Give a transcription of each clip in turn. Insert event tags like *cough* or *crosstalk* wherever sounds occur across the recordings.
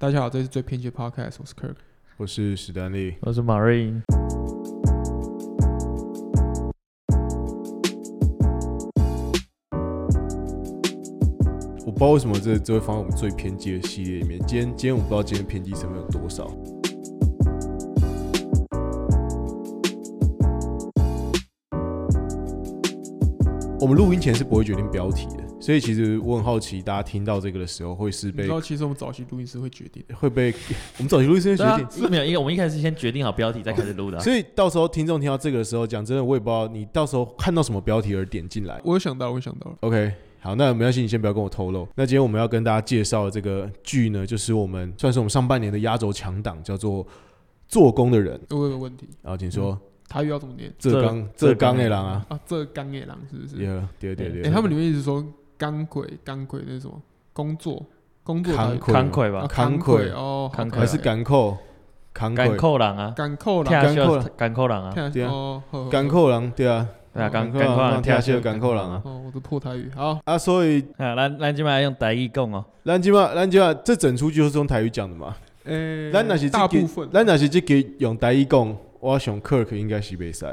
大家好，这是最偏激的 Podcast，我是 Kirk，我是史丹利，我是马瑞。我不知道为什么这这会放在我们最偏激的系列里面。今天今天我不知道今天偏激成分有多少。我们录音前是不会决定标题的。所以其实我很好奇，大家听到这个的时候会是被？你知道，其实我们早期录音师会决定，会被我们早期录音师会决定。*laughs* 是没有，因为我们一开始先决定好标题，再开始录的。所以到时候听众听到这个的时候，讲真的，我也不知道你到时候看到什么标题而点进来。我有想到，我有想到了。OK，好，那没关系，你先不要跟我透露。那今天我们要跟大家介绍的这个剧呢，就是我们算是我们上半年的压轴强档，叫做《做工的人》。我有个问题，然后请说。台语要怎么念？浙江浙江的人啊啊，这刚的人是不是？对对对对。他们里面一直说。刚魁，刚魁那种工作，工作慷慨吧，慷慨哦，还是甘扣，甘扣人啊，甘扣人，甘扣。甘扣人啊，对啊，甘扣人，对啊，对啊，甘扣人，听下甘扣人啊，哦，我的破台语，好。啊，所以，啊，咱咱今麦用台语讲哦，咱今麦，咱今麦，这整出就是用台语讲的嘛，诶，咱那是大部分，咱那是这个用台语讲，我想 Kirk 应该是袂使，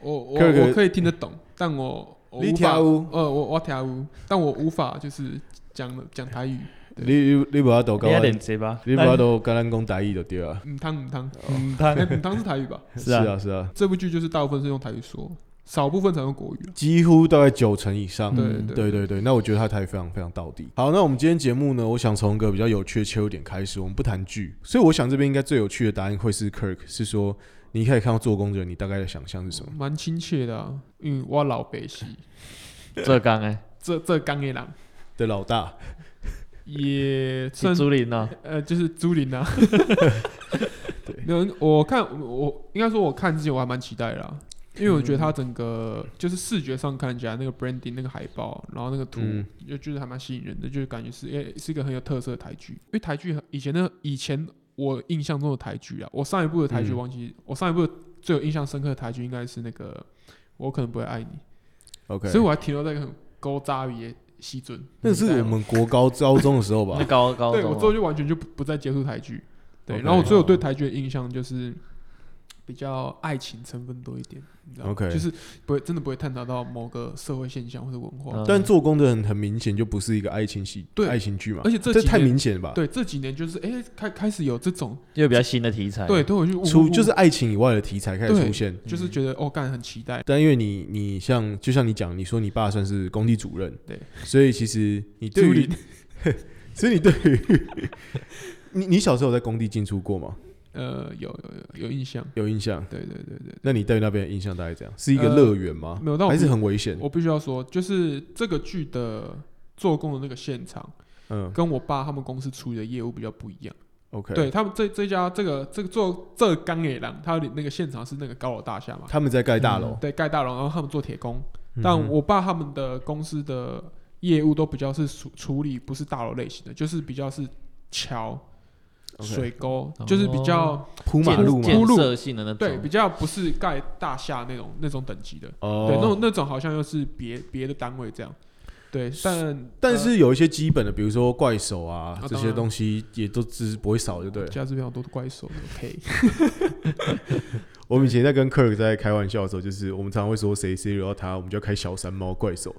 我我我可以听得懂，但我。你听有？呃，我我听有，但我无法就是讲讲台语。你你你不要都跟我，你不要都跟咱讲台语就对了。唔汤唔汤，唔汤 *laughs* 唔汤是台语吧？*laughs* 是啊是啊。这部剧就是大部分是用台语说，少部分才用国语。几乎大概九成以上。对对对对，那我觉得他台语非常非常到底。好，那我们今天节目呢，我想从一个比较有趣的切入点开始，我们不谈剧，所以我想这边应该最有趣的答案会是 Kirk，是说你可以看到做工的人，你大概的想象是什么？蛮亲切的啊，因为我老北西。*laughs* 浙江诶，浙浙江的人的老大，也算竹林呐，呃，就是竹林呐。*laughs* 对，那我看我应该说，我看之前我还蛮期待的啦，因为我觉得它整个就是视觉上看起来那个 branding 那个海报，然后那个图，就就是还蛮吸引人的，就是感觉是诶是一个很有特色的台剧。因为台剧以前的以前我印象中的台剧啊，我上一部的台剧忘记，我上一部最有印象深刻的台剧应该是那个我可能不会爱你。OK，所以我还停留在一个很高渣语的西尊，那是我们国高高中的时候吧？*laughs* 高高中，对我之后就完全就不不再接触台剧，对，然后我最后对台剧的印象就是。比较爱情成分多一点，你知道吗？Okay. 就是不会真的不会探讨到某个社会现象或者文化。但做工的人很明显就不是一个爱情戏，对爱情剧嘛。而且这这太明显了吧？对，这几年就是哎、欸，开开始有这种又比较新的题材，对，都会去出就是爱情以外的题材开始出现，就是觉得哦，干很期待。但因为你你像就像你讲，你说你爸算是工地主任，对，所以其实你对于，*laughs* 所以你对于 *laughs* 你你小时候有在工地进出过吗？呃，有有有有印象，有印象，对对对对。那你对那边的印象大概怎样？是一个乐园吗？呃、没有，但还是很危险。我必须要说，就是这个剧的做工的那个现场，嗯，跟我爸他们公司处理的业务比较不一样。OK，对他们这这家这个这个做这个钢铁廊，他那个现场是那个高楼大厦嘛？他们在盖大楼、嗯，对，盖大楼，然后他们做铁工。但我爸他们的公司的业务都比较是处处理不是大楼类型的，就是比较是桥。水沟就是比较铺马路、铺设性的那种，对，比较不是盖大厦那种那种等级的，对，那种那种好像又是别别的单位这样，对，但但是有一些基本的，比如说怪手啊这些东西，也都只是不会少，就对。家这边好多怪手，OK。*laughs* 我们以前在跟 Kirk 在开玩笑的时候，就是我们常常会说谁谁惹到他，我们就要开小山猫怪手。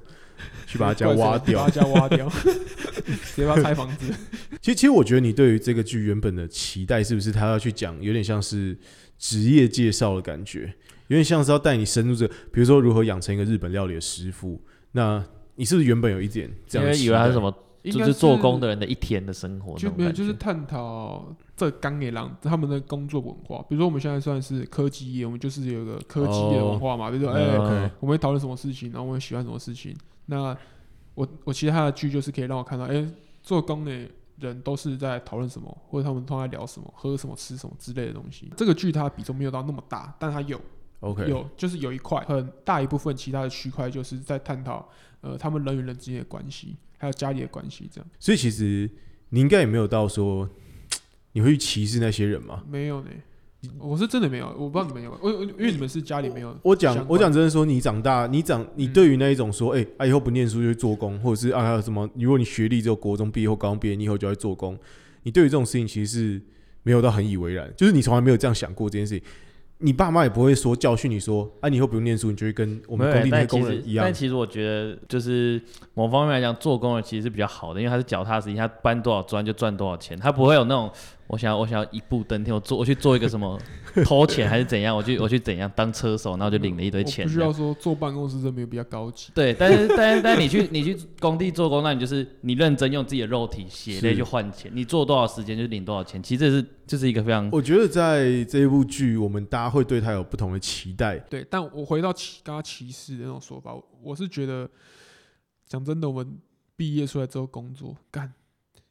*laughs* 去把他家挖掉，把他家挖掉，直接把他拆房子。其实，其实我觉得你对于这个剧原本的期待，是不是他要去讲有点像是职业介绍的感觉，有点像是要带你深入这个，比如说如何养成一个日本料理的师傅。那你是不是原本有一点这样？因为以为他是什么，就是做工的人的一天的生活，就没有，就是探讨这钢铁狼他们的工作文化。比如说我们现在算是科技业，我们就是有一个科技业的文化嘛。比如说，哎，我们会讨论什么事情，然后我们喜欢什么事情。那我我其他的剧就是可以让我看到，哎、欸，做工的人都是在讨论什么，或者他们都在聊什么，喝什么，吃什么之类的东西。这个剧它比重没有到那么大，但它有，OK，有就是有一块很大一部分，其他的区块就是在探讨，呃，他们人与人之间的关系，还有家里的关系这样。所以其实你应该也没有到说 *tsk* 你会去歧视那些人吗？没有呢。我是真的没有，我不知道你们有，我因为你们是家里没有。我讲我讲真的说，你长大，你长你对于那一种说，哎、嗯欸，啊以后不念书就去做工，或者是啊还有什么，如果你学历只有国中毕业或高中毕业，你以后就要做工，你对于这种事情其实是没有到很以为然，就是你从来没有这样想过这件事情。你爸妈也不会说教训你说，啊，你以后不用念书，你就会跟我们工地那些工人一样。但其实我觉得，就是某方面来讲，做工人其实是比较好的，因为他是脚踏实地，他搬多少砖就赚多少钱，他不会有那种。我想要，我想要一步登天。我做，我去做一个什么 *laughs* 偷钱还是怎样？我去，我去怎样当车手，然后就领了一堆钱。不需要说坐办公室这边比较高级。对，但是但是但是你去你去工地做工，那你就是你认真用自己的肉体血泪去换钱，你做多少时间就领多少钱。其实这是这是一个非常……我觉得在这一部剧，我们大家会对他有不同的期待。对，但我回到歧刚刚歧视的那种说法，我是觉得讲真的，我们毕业出来之后工作干。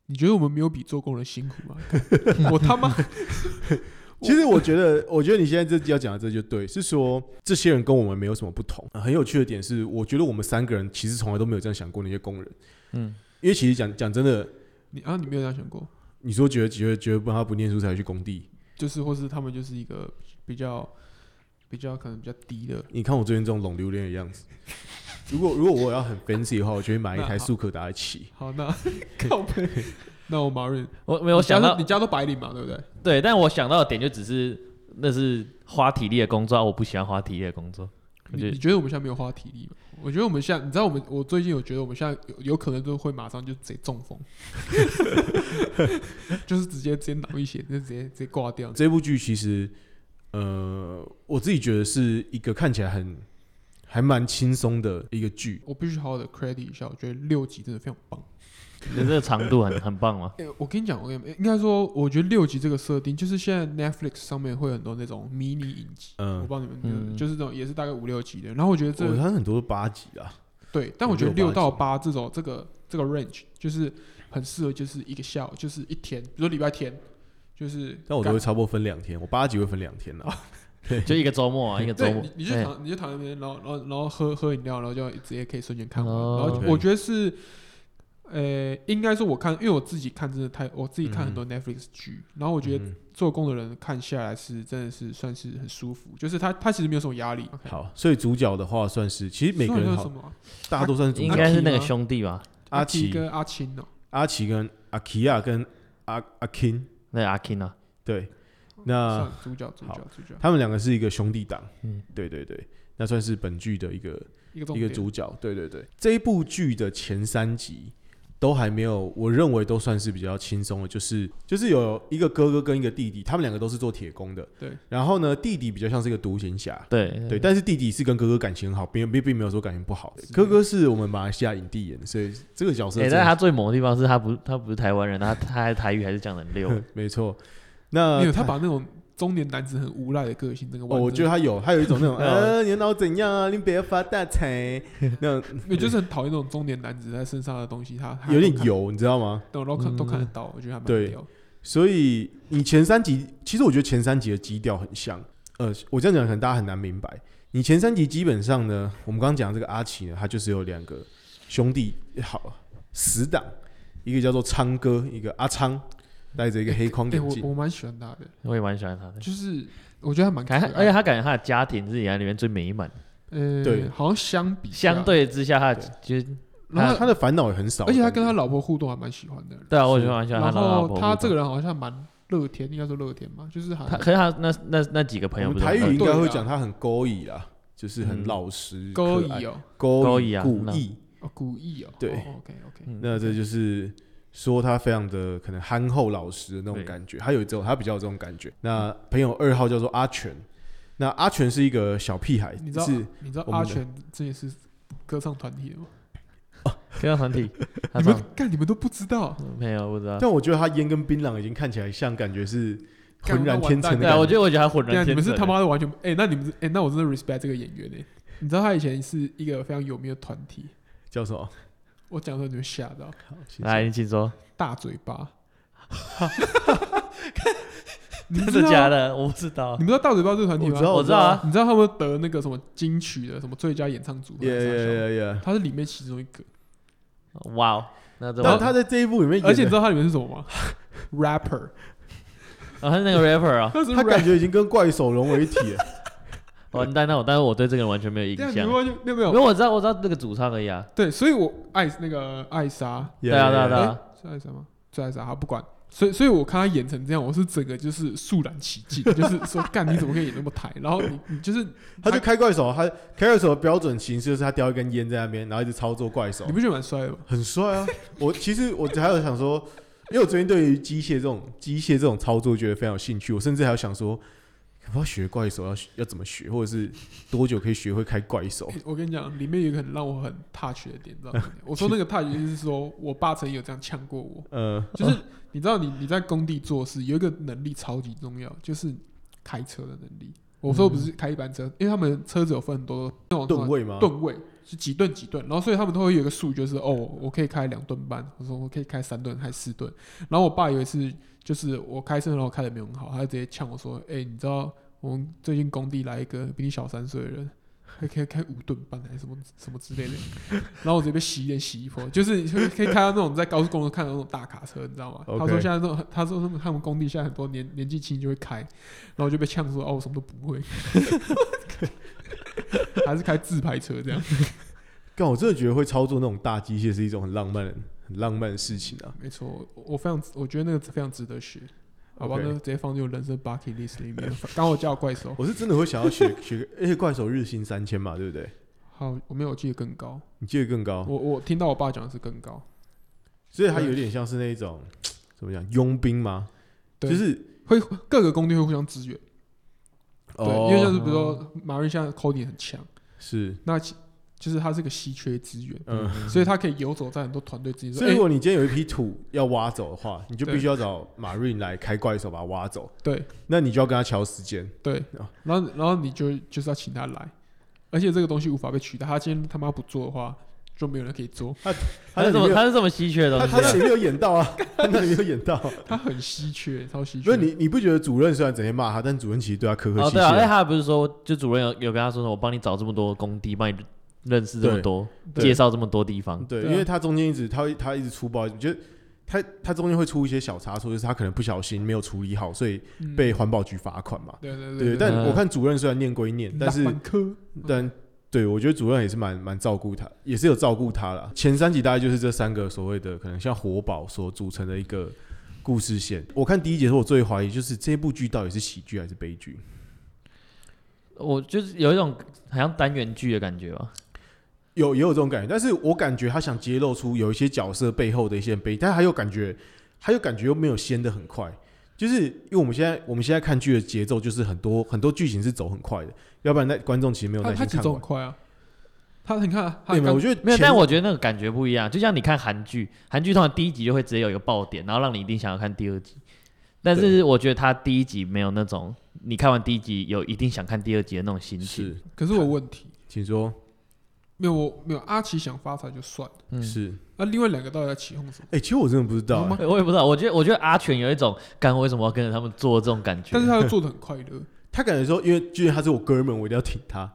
你觉得我们没有比做工人辛苦吗？*laughs* 我他妈！*laughs* 其实我觉得，我觉得你现在这要讲的这就对，是说这些人跟我们没有什么不同。很有趣的点是，我觉得我们三个人其实从来都没有这样想过那些工人。嗯，因为其实讲讲真的，你啊，你没有这样想过？你说觉得觉得觉得不他不念书才去工地，就是或是他们就是一个比较比较可能比较低的。你看我最近这种冷榴莲的样子。如果如果我要很 fancy 的话，我就会买一台速可达起。好，那 *laughs* 靠背。那我马瑞，我没有想到你家都白领嘛，对不对？对，但我想到的点就只是那是花体力的工作，我不喜欢花体力的工作。你你觉得我们现在没有花体力吗？我觉得我们现在，你知道我们我最近有觉得我们现在有有可能就会马上就直接中风，*laughs* 就是直接直接脑溢血，就直接直接挂掉。这部剧其实，呃，我自己觉得是一个看起来很。还蛮轻松的一个剧，我必须好好的 credit 一下，我觉得六集真的非常棒。你这个长度很很棒吗？*laughs* 欸、我跟你讲，我跟你应该说，我觉得六集这个设定，就是现在 Netflix 上面会有很多那种迷你影集，嗯，我帮你们、嗯、就是这种也是大概五六集的。然后我觉得这，它很多八集啊。对，但我觉得六到八这种这个这个 range 就是很适合，就是一个下午，就是一天，比如说礼拜天，就是。但我都会差不多分两天，我八集会分两天的。对，*laughs* 就一个周末啊，一个周末。你你就躺，你就躺在那边，然后然后然后喝喝饮料，然后就直接可以瞬间看完。然后我觉得是，呃，应该说我看，因为我自己看真的太，我自己看很多 Netflix 剧，然后我觉得做工的人看下来是真的是算是很舒服，就是他他其实没有什么压力。好，所以主角的话算是，其实每个人好，大家都算是应该是那个兄弟吧，阿奇跟阿青哦，阿奇跟阿奇亚跟阿阿 King，那阿 King 啊，对。那主角主角主角，他们两个是一个兄弟档，嗯，对对对，那算是本剧的一个一个一个主角，对对对。这一部剧的前三集都还没有，我认为都算是比较轻松的，就是就是有一个哥哥跟一个弟弟，他们两个都是做铁工的，对。然后呢，弟弟比较像是一个独行侠，对。对，但是弟弟是跟哥哥感情很好，并并并没有说感情不好。哥哥是我们马来西亚影帝演的，所以这个角色，哎，但他最猛的地方是他不他不是台湾人，他他还台语还是讲的很溜，*laughs* 没错。那没有，他把那种中年男子很无赖的个性，那个我觉得他有，他有一种那种，*laughs* 呃，你脑怎样啊？你不要发大财，那种，*laughs* 也就是很讨厌那种中年男子在身上的东西，他有点油，你知道吗？都都看都看得到，我觉得他蛮屌。所以你前三集，其实我觉得前三集的基调很像。呃，我这样讲可能大家很难明白。你前三集基本上呢，我们刚刚讲这个阿奇呢，他就是有两个兄弟，好死党，一个叫做昌哥，一个阿昌。戴着一个黑框眼镜，欸欸，我我蛮喜欢他的，我也蛮喜欢他的，就是我觉得他蛮可爱，而且他感觉他的家庭是里面最美满，呃，对，好像相比相对之下，他其实然后他的烦恼也很少，而且他跟他老婆互动还蛮喜欢的，对啊，我喜欢喜欢他老婆，他这个人好像蛮乐天，应该说乐天嘛，就是他，可是他那那那几个朋友，台语应该会讲他很勾引啊，就是很老实，勾引哦，勾引啊，故意。哦，故意哦，对，OK OK，那这就是。说他非常的可能憨厚老实的那种感觉，他有这种，他比较有这种感觉。那朋友二号叫做阿全，那阿全是一个小屁孩，你知道？你知道阿全这也是歌唱团体的吗？哦歌唱团体，*laughs* 你们干你们都不知道？没有不知道。但我觉得他烟跟槟榔已经看起来像，感觉是浑然天成的。对，我觉得我觉得他浑然天成。你们是他妈的完全哎，那你们是哎，那我真的 respect 这个演员呢。你知道他以前是一个非常有名的团体，叫什么？我讲的你会吓到。来，你请说。大嘴巴，*laughs* 真的假的？我不知道。你们知道大嘴巴这个团体吗？我知道啊。你知道他们得那个什么金曲的什么最佳演唱组合？耶耶耶耶！他是里面其中一个。哇哦！那但他在这一部里面，而且你知道他里面是什么吗？*laughs* rapper。啊，他是那个 rapper 啊。*laughs* 他感觉已经跟怪手融为一体了。完蛋，那我但是我对这个人完全没有印象。没有没有没有，因为我知道我知道那个主唱而已啊。对，所以我爱那个艾莎。对啊对啊对啊，是艾莎吗？是艾莎，他不管。所以所以我看他演成这样，我是整个就是肃然起敬，就是说干你怎么可以演那么台？然后你你就是 *laughs* 他就开怪手，他开怪手的标准形式就是他叼一根烟在那边，然后一直操作怪手，你不觉得蛮帅的吗？很帅啊！我其实我还有想说，因为我最近对于机械这种机械这种操作觉得非常有兴趣，我甚至还有想说。我要学怪手，要要怎么学，或者是多久可以学会开怪手？*laughs* 我跟你讲，里面有一个很让我很 touch 的点，知道吗？我说那个 touch 就是说我爸曾经有这样呛过我，呃，就是你知道你你在工地做事有一个能力超级重要，就是开车的能力。我说不是开一般车，因为他们车子有分很多那种吨位吗？吨位是几吨几吨，然后所以他们都会有一个数，就是哦，我可以开两吨半，我说我可以开三吨还是四吨。然后我爸有一次就是我开车，然后开的没有很好，他就直接呛我说：“哎、欸，你知道？”我们最近工地来一个比你小三岁的人，还可以开五吨半还是什么什么之类的，然后我这边洗脸洗衣服，就是可以开到那种在高速公路看到那种大卡车，你知道吗.他说现在这种，他说他们他们工地现在很多年年纪轻就会开，然后就被呛说哦，我什么都不会，*laughs* 还是开自排车这样。但我真的觉得会操作那种大机械是一种很浪漫的、很浪漫的事情啊。没错，我非常我觉得那个非常值得学。好吧，那直接放进人生 bucket list 里面。*laughs* 刚我叫怪兽，我是真的会想要学学，*laughs* 而且怪兽日薪三千嘛，对不对？好，我没有记得更高。你记得更高？我我听到我爸讲的是更高，所以他有点像是那种 *tsk* 怎么讲佣兵吗？对，就是会各个工地会互相支援。对，因为像是比如说马瑞现在 coding 很强，是那。就是它是个稀缺资源，嗯，所以它可以游走在很多团队之间。所以如果你今天有一批土要挖走的话，你就必须要找马瑞来开怪兽把它挖走。对，那你就要跟他敲时间。对，然后然后你就就是要请他来，而且这个东西无法被取代。他今天他妈不做的话，就没有人可以做。他他是这么他是这么稀缺的东西，他那里没有演到啊，*laughs* 他那里没有演到，他很稀缺，超稀缺。所以你你不觉得主任虽然整天骂他，但主任其实对他客客气气。对啊，他不是说，就主任有有跟他说说，我帮你找这么多工地，帮你。认识这么多，介绍这么多地方，对，因为他中间一直他他一直出包，觉得他他中间会出一些小差错，就是他可能不小心没有处理好，所以被环保局罚款嘛。对对对。但我看主任虽然念归念，但是但对我觉得主任也是蛮蛮照顾他，也是有照顾他了。前三集大概就是这三个所谓的可能像活宝所组成的一个故事线。我看第一集的时候，我最怀疑就是这部剧到底是喜剧还是悲剧。我就是有一种好像单元剧的感觉吧。有也有这种感觉，但是我感觉他想揭露出有一些角色背后的一些悲，但还有感觉，还有感觉又没有掀得很快，就是因为我们现在我们现在看剧的节奏就是很多很多剧情是走很快的，要不然那观众其实没有耐心看。他走很快啊，他你看，对吗？我觉得没有，但我觉得那个感觉不一样。就像你看韩剧，韩剧通常第一集就会直接有一个爆点，然后让你一定想要看第二集。但是我觉得他第一集没有那种，你看完第一集有一定想看第二集的那种心情。是，可是我问题，请说。没有，我没有。阿奇想发财就算了，嗯、是。那、啊、另外两个到底在起哄什么？哎、欸，其实我真的不知道、欸，我也不知道。我觉得，我觉得阿全有一种，干为什么要跟着他们做这种感觉？但是他又做的很快乐。他感觉说，因为既然他是我哥们，我一定要挺他。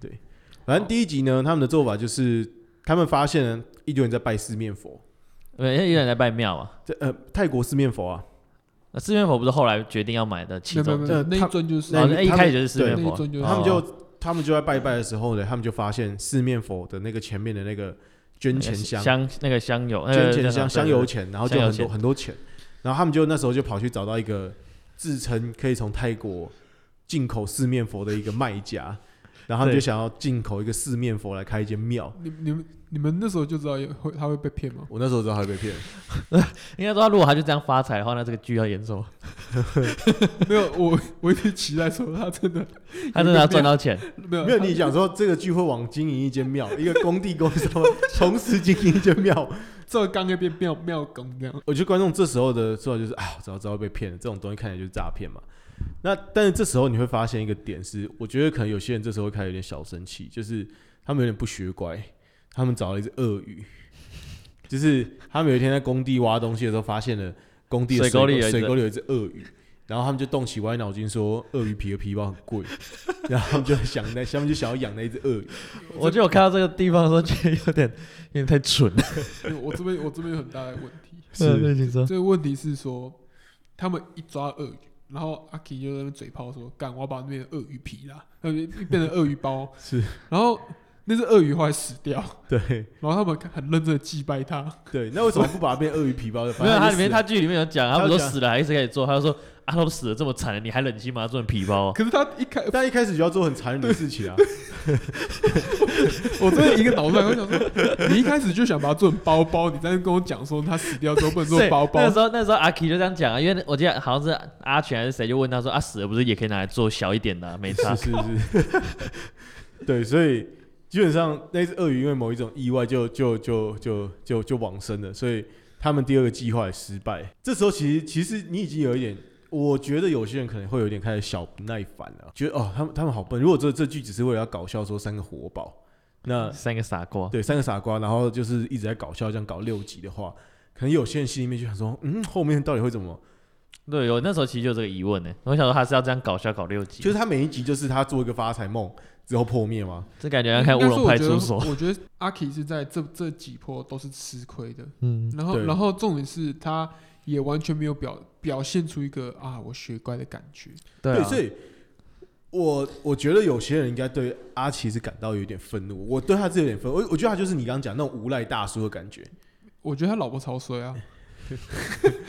对，反正第一集呢，他们的做法就是，他们发现了一堆人在拜四面佛。对，因为有人在拜庙啊。这呃，泰国四面佛啊。那四面佛不是后来决定要买的其中？那那一尊就是，那一开始就是四面佛，他们就。他们就在拜拜的时候呢，他们就发现四面佛的那个前面的那个捐钱箱，香那个香油，捐钱箱香油钱，然后就很多很多钱，然后他们就那时候就跑去找到一个自称可以从泰国进口四面佛的一个卖家，然后他们就想要进口一个四面佛来开一间庙。你你们。你们那时候就知道会他会被骗吗？我那时候知道他会被骗。*laughs* 应该说，如果他就这样发财的话，那这个剧要演什么？*laughs* 没有，我我一直期待说他真的，*laughs* 他真的要赚到钱。没有，没有。你想说这个剧会往经营一间庙，一个工地公司同时经营一间庙，这刚刚变庙庙工这样。我觉得观众这时候的做法就是啊，早知道被骗了，这种东西看起来就是诈骗嘛。那但是这时候你会发现一个点是，我觉得可能有些人这时候会开始有点小生气，就是他们有点不学乖。他们找了一只鳄鱼，就是他们有一天在工地挖东西的时候，发现了工地的水沟里水沟里有一只鳄鱼，然后他们就动起歪脑筋说，鳄鱼皮的皮包很贵，*laughs* 然后他们就想那，下面就想要养那一只鳄鱼。我觉得我看到这个地方的时候，觉得有点有点太蠢了。我这边我这边有很大的问题，*laughs* 是这个问题是说，他们一抓鳄鱼，然后阿 K 就在那边嘴炮说，干，我要把那边的鳄鱼皮啦，那边变成鳄鱼包，是，然后。那只鳄鱼后来死掉，对，然后他们很认真的祭拜他，对，那为什么不把它变鳄鱼皮包的？*laughs* 没有，它里面他它剧里面有讲，他们说死了还一直可以做，他就说啊，都死了这么惨了，你还忍心把它做成皮包？可是他一开，但一开始就要做很残忍的事情啊！*laughs* 我真的一个脑袋，我想说，你一开始就想把它做成包包，你在那跟我讲说他死掉之后不能做包包。那时候那时候阿 K 就这样讲啊，因为我记得好像是阿全还是谁就问他说啊，死了不是也可以拿来做小一点的、啊，没差。是是是。对，所以基本上那只鳄鱼因为某一种意外就就就就就就往生了，所以他们第二个计划也失败。这时候其实其实你已经有一点。我觉得有些人可能会有点开始小不耐烦了，觉得哦，他们他们好笨。如果这这句只是为了要搞笑，说三个活宝，那三个傻瓜，对，三个傻瓜，然后就是一直在搞笑，这样搞六集的话，可能有些人心里面就想说，嗯，后面到底会怎么？对，有那时候其实就有这个疑问呢。我想说，他是要这样搞笑搞六集，就是他每一集就是他做一个发财梦之后破灭吗？这感觉要看乌龙派出所。我觉得阿 K 是在这 *laughs* 这几波都是吃亏的，嗯，然后然后重点是他。也完全没有表表现出一个啊，我学乖的感觉。对，所以我我觉得有些人应该对阿奇是感到有点愤怒。我对他是有点愤怒，我我觉得他就是你刚刚讲那种无赖大叔的感觉。我觉得他老婆超衰啊，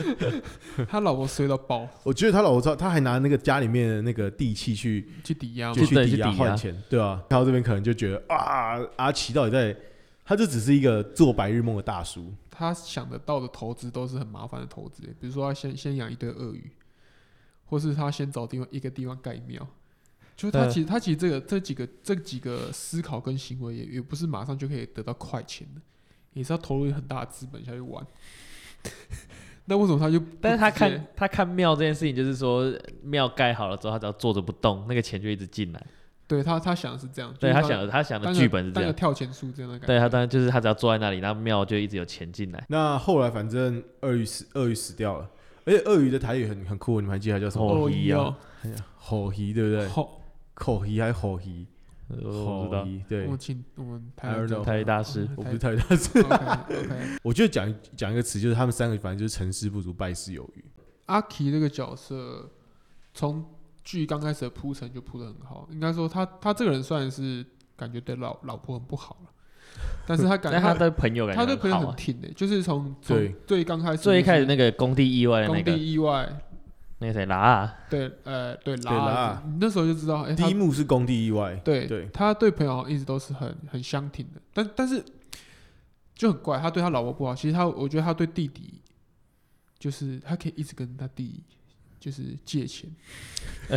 *laughs* 他老婆衰到爆。我觉得他老婆知道，他还拿那个家里面的那个地契去去抵押，去抵押换钱，对吧、啊？然后这边可能就觉得啊，阿奇到底在，他就只是一个做白日梦的大叔。他想得到的投资都是很麻烦的投资，比如说他先先养一堆鳄鱼，或是他先找地方一个地方盖庙，就是他其实他其实这个这几个这几个思考跟行为也也不是马上就可以得到快钱的，也是要投入很大的资本下去玩。*laughs* 那为什么他就？但是他看他看庙这件事情，就是说庙盖好了之后，他只要坐着不动，那个钱就一直进来。对他，他想的是这样。对他想的，他想的剧本是这样。跳钱树这样的感觉。对他当然就是他只要坐在那里，然后庙就一直有钱进来。那后来反正鳄鱼死，鳄鱼死掉了，而且鳄鱼的台语很很酷，你们还记得他叫什么？吼鱼啊，鳄鱼对不对？鳄鳄鱼还是鳄鱼？我知道。对，我请我们台台语大师，我不是台语大师。*laughs* 我觉得讲讲一个词，就是他们三个反正就是成事不足败事有余。阿奇这个角色从。剧刚开始的铺陈就铺得很好，应该说他他这个人算是感觉对老老婆很不好了，*laughs* 但是他感觉他的朋友感觉他对朋友很挺的，就是从最最刚开始最一开始那个工地意外的那个工地意外，那个谁拉对呃对拉，你那时候就知道哎，第一幕是工地意外，对对，他对朋友一直都是很很相挺的，但但是就很怪，他对他老婆不好，其实他我觉得他对弟弟就是他可以一直跟他弟。就是借钱，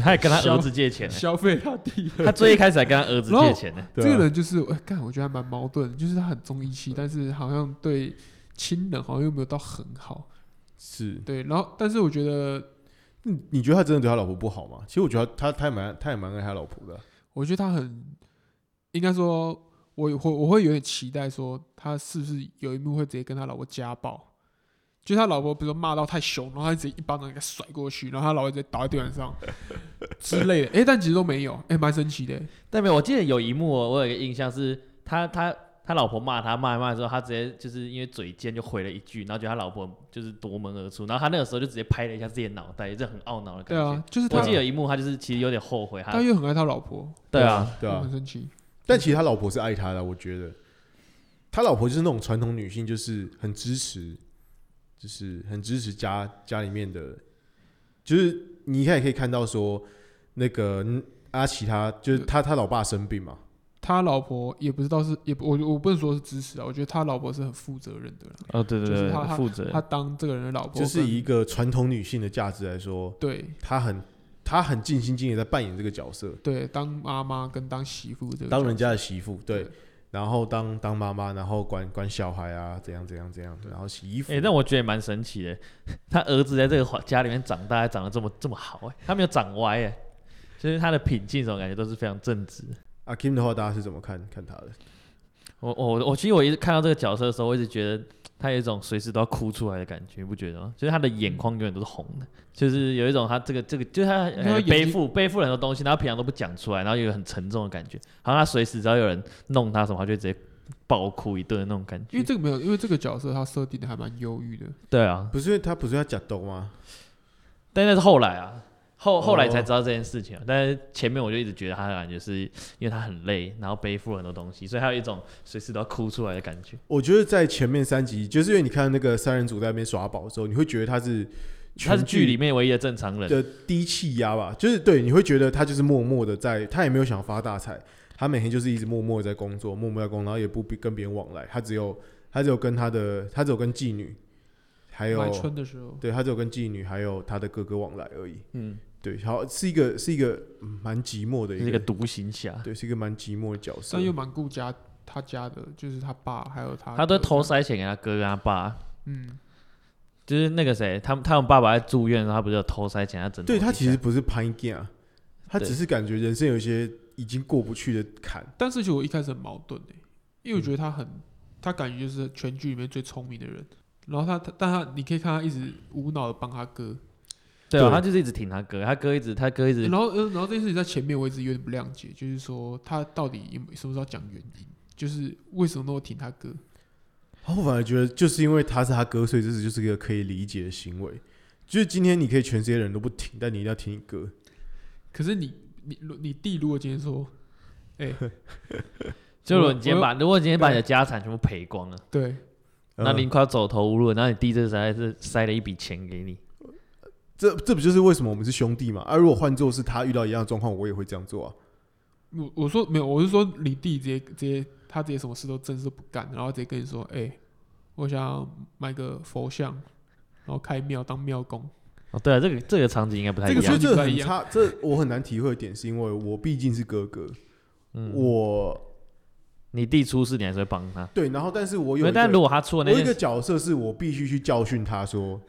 他也跟他儿子借钱，消费他弟。他最一开始还跟他儿子借钱呢。这个人就是，哎，干，我觉得还蛮矛盾，就是他很重义气，但是好像对亲人好像又没有到很好。是对，然后，但是我觉得，你你觉得他真的对他老婆不好吗？其实我觉得他他也蛮他也蛮爱他老婆的。我觉得他很，应该说，我会我会有点期待，说他是不是有一幕会直接跟他老婆家暴。就他老婆，比如说骂到太凶，然后他直接一巴掌给他甩过去，然后他老婆直接倒在地板上 *laughs* 之类的。哎、欸，但其实都没有，哎、欸，蛮神奇的。但没有，我记得有一幕，我有一个印象是他他他老婆骂他骂一骂之后，他直接就是因为嘴贱就回了一句，然后觉得他老婆就是夺门而出，然后他那个时候就直接拍了一下自己的脑袋，就很懊恼的感觉。对啊，就是他我记得有一幕，他就是其实有点后悔，他他又很爱他老婆。对啊，对啊，很生气。但其实他老婆是爱他的，我觉得他老婆就是那种传统女性，就是很支持。就是很支持家家里面的，就是你看也可以看到说，那个阿奇他就是他他老爸生病嘛，他老婆也不知道是也我我不能说是支持啊，我觉得他老婆是很负责任的。哦，对对对，他负责任。他当这个人的老婆，就是以一个传统女性的价值来说，对，他很他很尽心尽力在扮演这个角色，对，当妈妈跟当媳妇这个，当人家的媳妇，对。然后当当妈妈，然后管管小孩啊，怎样怎样怎样，然后洗衣服。哎、欸，但我觉得蛮神奇的，*laughs* 他儿子在这个家里面长大，还长得这么这么好，哎，他没有长歪，哎，就是他的品性，这种感觉都是非常正直。阿 Kim 的话，大家是怎么看看他的？我我我，其实我一直看到这个角色的时候，我一直觉得。他有一种随时都要哭出来的感觉，你不觉得吗？就是他的眼眶永远都是红的，就是有一种他这个这个，就是他背负背负很多东西，然后平常都不讲出来，然后有很沉重的感觉，好像他随时只要有人弄他什么，他就直接爆哭一顿的那种感觉。因为这个没有，因为这个角色他设定的还蛮忧郁的。对啊，不是因为他不是要假抖吗？但那是后来啊。后后来才知道这件事情，但是前面我就一直觉得他的感觉是因为他很累，然后背负了很多东西，所以他有一种随时都要哭出来的感觉。我觉得在前面三集，就是因为你看那个三人组在那边耍宝的时候，你会觉得他是他是剧里面唯一的正常人的低气压吧？就是对，你会觉得他就是默默的在，他也没有想发大财，他每天就是一直默默在工作，默默在工作，然后也不跟别人往来，他只有他只有跟他的他只有跟妓女。还有，春的时候，对，他只有跟妓女还有他的哥哥往来而已。嗯，对，好，是一个是一个蛮寂寞的一个，是一个独行侠，对，是一个蛮寂寞的角色，但又蛮顾家他家的，就是他爸还有他，他都偷塞钱给他哥跟他爸。嗯，就是那个谁，他们他们爸爸在住院，然后他不是有偷塞钱他整？对他其实不是潘金啊，他只是感觉人生有一些已经过不去的坎。但是其实我一开始很矛盾、欸、因为我觉得他很，嗯、他感觉就是全剧里面最聪明的人。然后他他，但他你可以看他一直无脑的帮他哥，对啊，他就是一直挺他哥，他哥一直他哥一直。然后然后这件事情在前面我一直有点不谅解，就是说他到底有什么时候讲原因，就是为什么那么挺他哥？我反而觉得就是因为他是他哥，所以这是就是一个可以理解的行为。就是今天你可以全世界人都不挺，但你一定要听你哥。可是你你你弟如果今天说，*laughs* 哎、欸，就如果你今天把如果今天把你的家产全部赔光了，对。那你快要走投无路，然后你弟这时候还是塞了一笔钱给你，这这不就是为什么我们是兄弟嘛？啊，如果换做是他遇到一样的状况，我也会这样做啊。我我说没有，我是说你弟直接直接他直接什么事都真是不干，然后直接跟你说，哎、欸，我想要买个佛像，然后开庙当庙公。哦，对啊，这个这个场景应该不太一样。这个这个很差，这我很难体会的点是因为我毕竟是哥哥，嗯，我。你弟出事，你还是会帮他？对，然后但是我有，但如果他出了那，我一个角色是我必须去教训他说，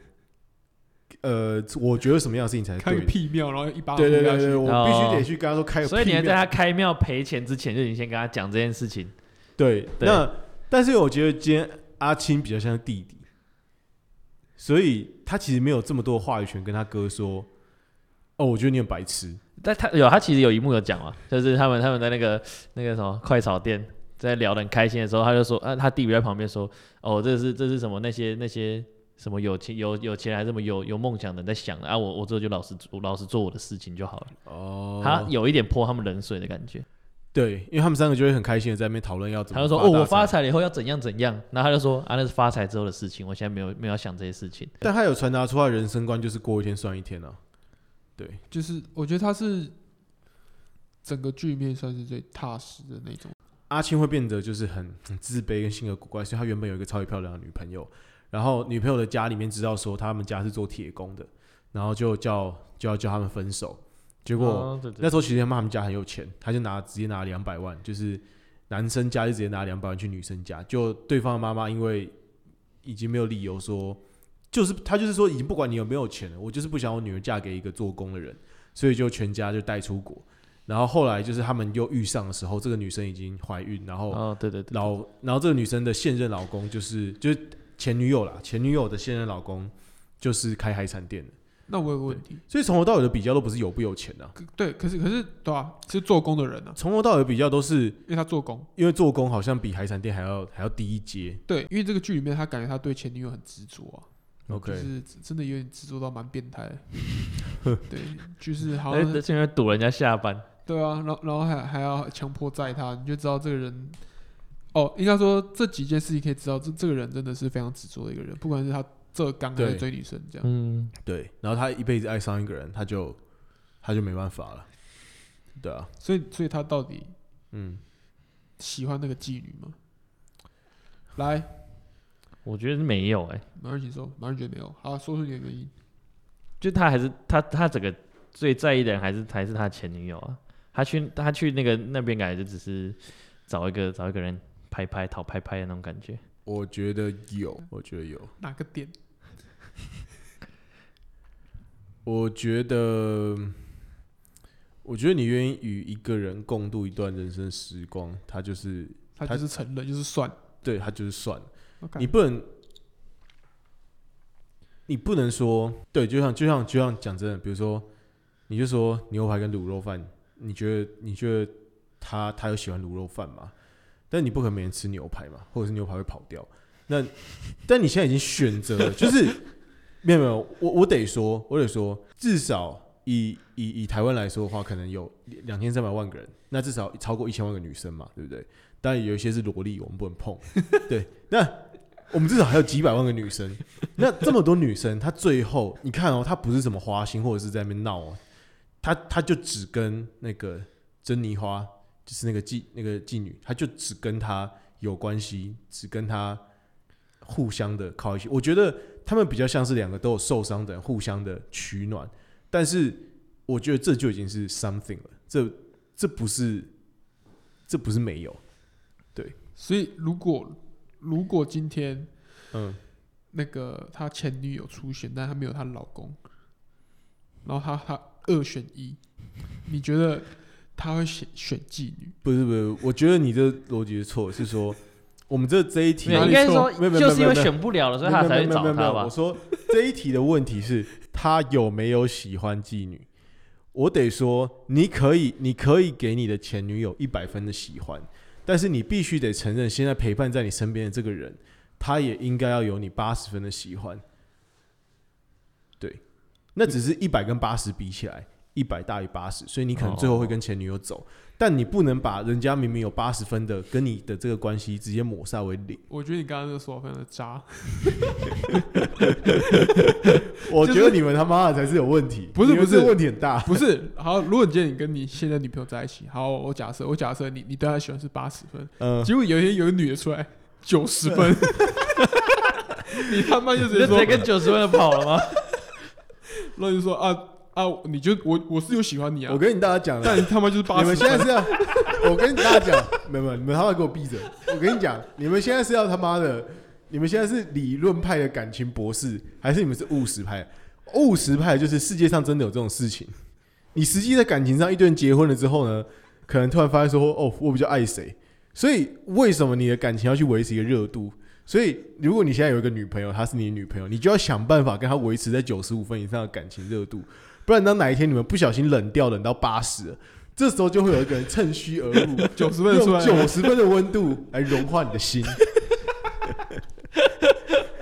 呃，我觉得什么样的事情才对？开个屁庙，然后一把对对对对，我必须得去跟他说开个屁。所以你要在他开庙赔钱之前，就已经先跟他讲这件事情。对，那但是我觉得今天阿青比较像弟弟，所以他其实没有这么多话语权跟他哥说。哦，我觉得你很白痴。但他有，他其实有一幕有讲嘛，就是他们他们在那个那个什么快炒店。在聊得很开心的时候，他就说：“啊，他弟弟在旁边说，哦，这是这是什么？那些那些什么有钱有有钱还是什么有有梦想的人在想的啊？我我之后就老实我老实做我的事情就好了。”哦，他有一点泼他们冷水的感觉。对，因为他们三个就会很开心的在那边讨论要怎么。他就说：“哦，我发财了以后要怎样怎样。”然后他就说：“啊，那是发财之后的事情，我现在没有没有想这些事情。”但他有传达出他人生观，就是过一天算一天啊。对，就是我觉得他是整个剧面算是最踏实的那种。阿青会变得就是很很自卑跟性格古怪，所以他原本有一个超级漂亮的女朋友，然后女朋友的家里面知道说他们家是做铁工的，然后就叫就要叫他们分手，结果、那时候其实他们家很有钱，他就拿直接拿两百万，就是男生家就直接拿两百万去女生家，就对方的妈妈因为已经没有理由说，就是他就是说已经不管你有没有钱了，我就是不想我女儿嫁给一个做工的人，所以就全家就带出国。然后后来就是他们又遇上的时候，这个女生已经怀孕，然后哦对对对，老然后这个女生的现任老公就是就是前女友啦，前女友的现任老公就是开海产店的。那我有个问题，所以从头到尾的比较都不是有不有钱啊。对，可是可是对啊，是做工的人啊。从头到尾的比较都是因为他做工，因为做工好像比海产店还要还要低一阶。对，因为这个剧里面他感觉他对前女友很执着啊。OK，就是真的有点执着到蛮变态。*laughs* 对，就是好像现在堵人家下班。对啊，然后然后还还要强迫载他，你就知道这个人，哦，应该说这几件事情可以知道，这这个人真的是非常执着的一个人，不管是他这刚还是追女生这样，嗯，对，然后他一辈子爱上一个人，他就他就没办法了，对啊，所以所以他到底嗯。喜欢那个妓女吗？来，我觉得是没有哎、欸，马上请说，马上觉得没有，好，说出你的原因，就他还是他他整个最在意的人还是还是他前女友啊。他去他去那个那边，感觉就只是找一个找一个人拍拍讨拍拍的那种感觉。我觉得有，我觉得有。哪个点？我觉得，我觉得你愿意与一个人共度一段人生时光，他就是他就是承认，就是算。对，他就是算。Okay. 你不能，你不能说对，就像就像就像讲真的，比如说，你就说牛排跟卤肉饭。你觉得你觉得他他有喜欢卤肉饭吗？但你不可能每天吃牛排嘛，或者是牛排会跑掉。那但你现在已经选择了，就是 *laughs* 没有没有，我我得说，我得说，至少以以以台湾来说的话，可能有两千三百万个人，那至少超过一千万个女生嘛，对不对？当然有一些是萝莉，我们不能碰。*laughs* 对，那我们至少还有几百万个女生。那这么多女生，她最后你看哦，她不是什么花心或者是在那边闹哦，她她就只跟那个珍妮花，就是那个妓那个妓女，她就只跟他有关系，只跟他互相的靠一起。我觉得他们比较像是两个都有受伤的人，互相的取暖。但是我觉得这就已经是 something 了，这这不是这不是没有。对，所以如果如果今天，嗯，那个他前女友出现，但他没有她老公，然后他他二选一，你觉得他会选选妓女？不是不是，我觉得你这逻辑是错，是说我们这这一题应该说就是因为选不了了，所以他才去找他吧。我说这一题的问题是他有没有喜欢妓女？我得说，你可以你可以给你的前女友一百分的喜欢。但是你必须得承认，现在陪伴在你身边的这个人，他也应该要有你八十分的喜欢。对，那只是一百跟八十比起来，一百大于八十，所以你可能最后会跟前女友走。哦、但你不能把人家明明有八十分的跟你的这个关系直接抹杀为零。我觉得你刚刚这个说法非常的渣。*laughs* 我觉得你们他妈的才是有问题，*laughs* 不是不是问题很大，不是。好，如果你今天你跟你现在女朋友在一起，好，我假设我假设你你对她喜欢是八十分，嗯，结果有一天有个女的出来九十分，*laughs* 你他妈就直接说跟九十分的跑了吗？那就说啊啊，你就我我是有喜欢你啊，我跟你大家讲，但你他妈就是八十，你们现在是要，我跟大家讲，没有没有，你们他妈给我闭嘴！我跟你讲，你们现在是要他妈的。你们现在是理论派的感情博士，还是你们是务实派？务实派就是世界上真的有这种事情。你实际在感情上，一堆人结婚了之后呢，可能突然发现说：“哦，我比较爱谁。”所以为什么你的感情要去维持一个热度？所以如果你现在有一个女朋友，她是你的女朋友，你就要想办法跟她维持在九十五分以上的感情热度，不然当哪一天你们不小心冷掉，冷到八十，这时候就会有一个人趁虚而入，*laughs* 九十分出来，九十分的温度来融化你的心。*laughs*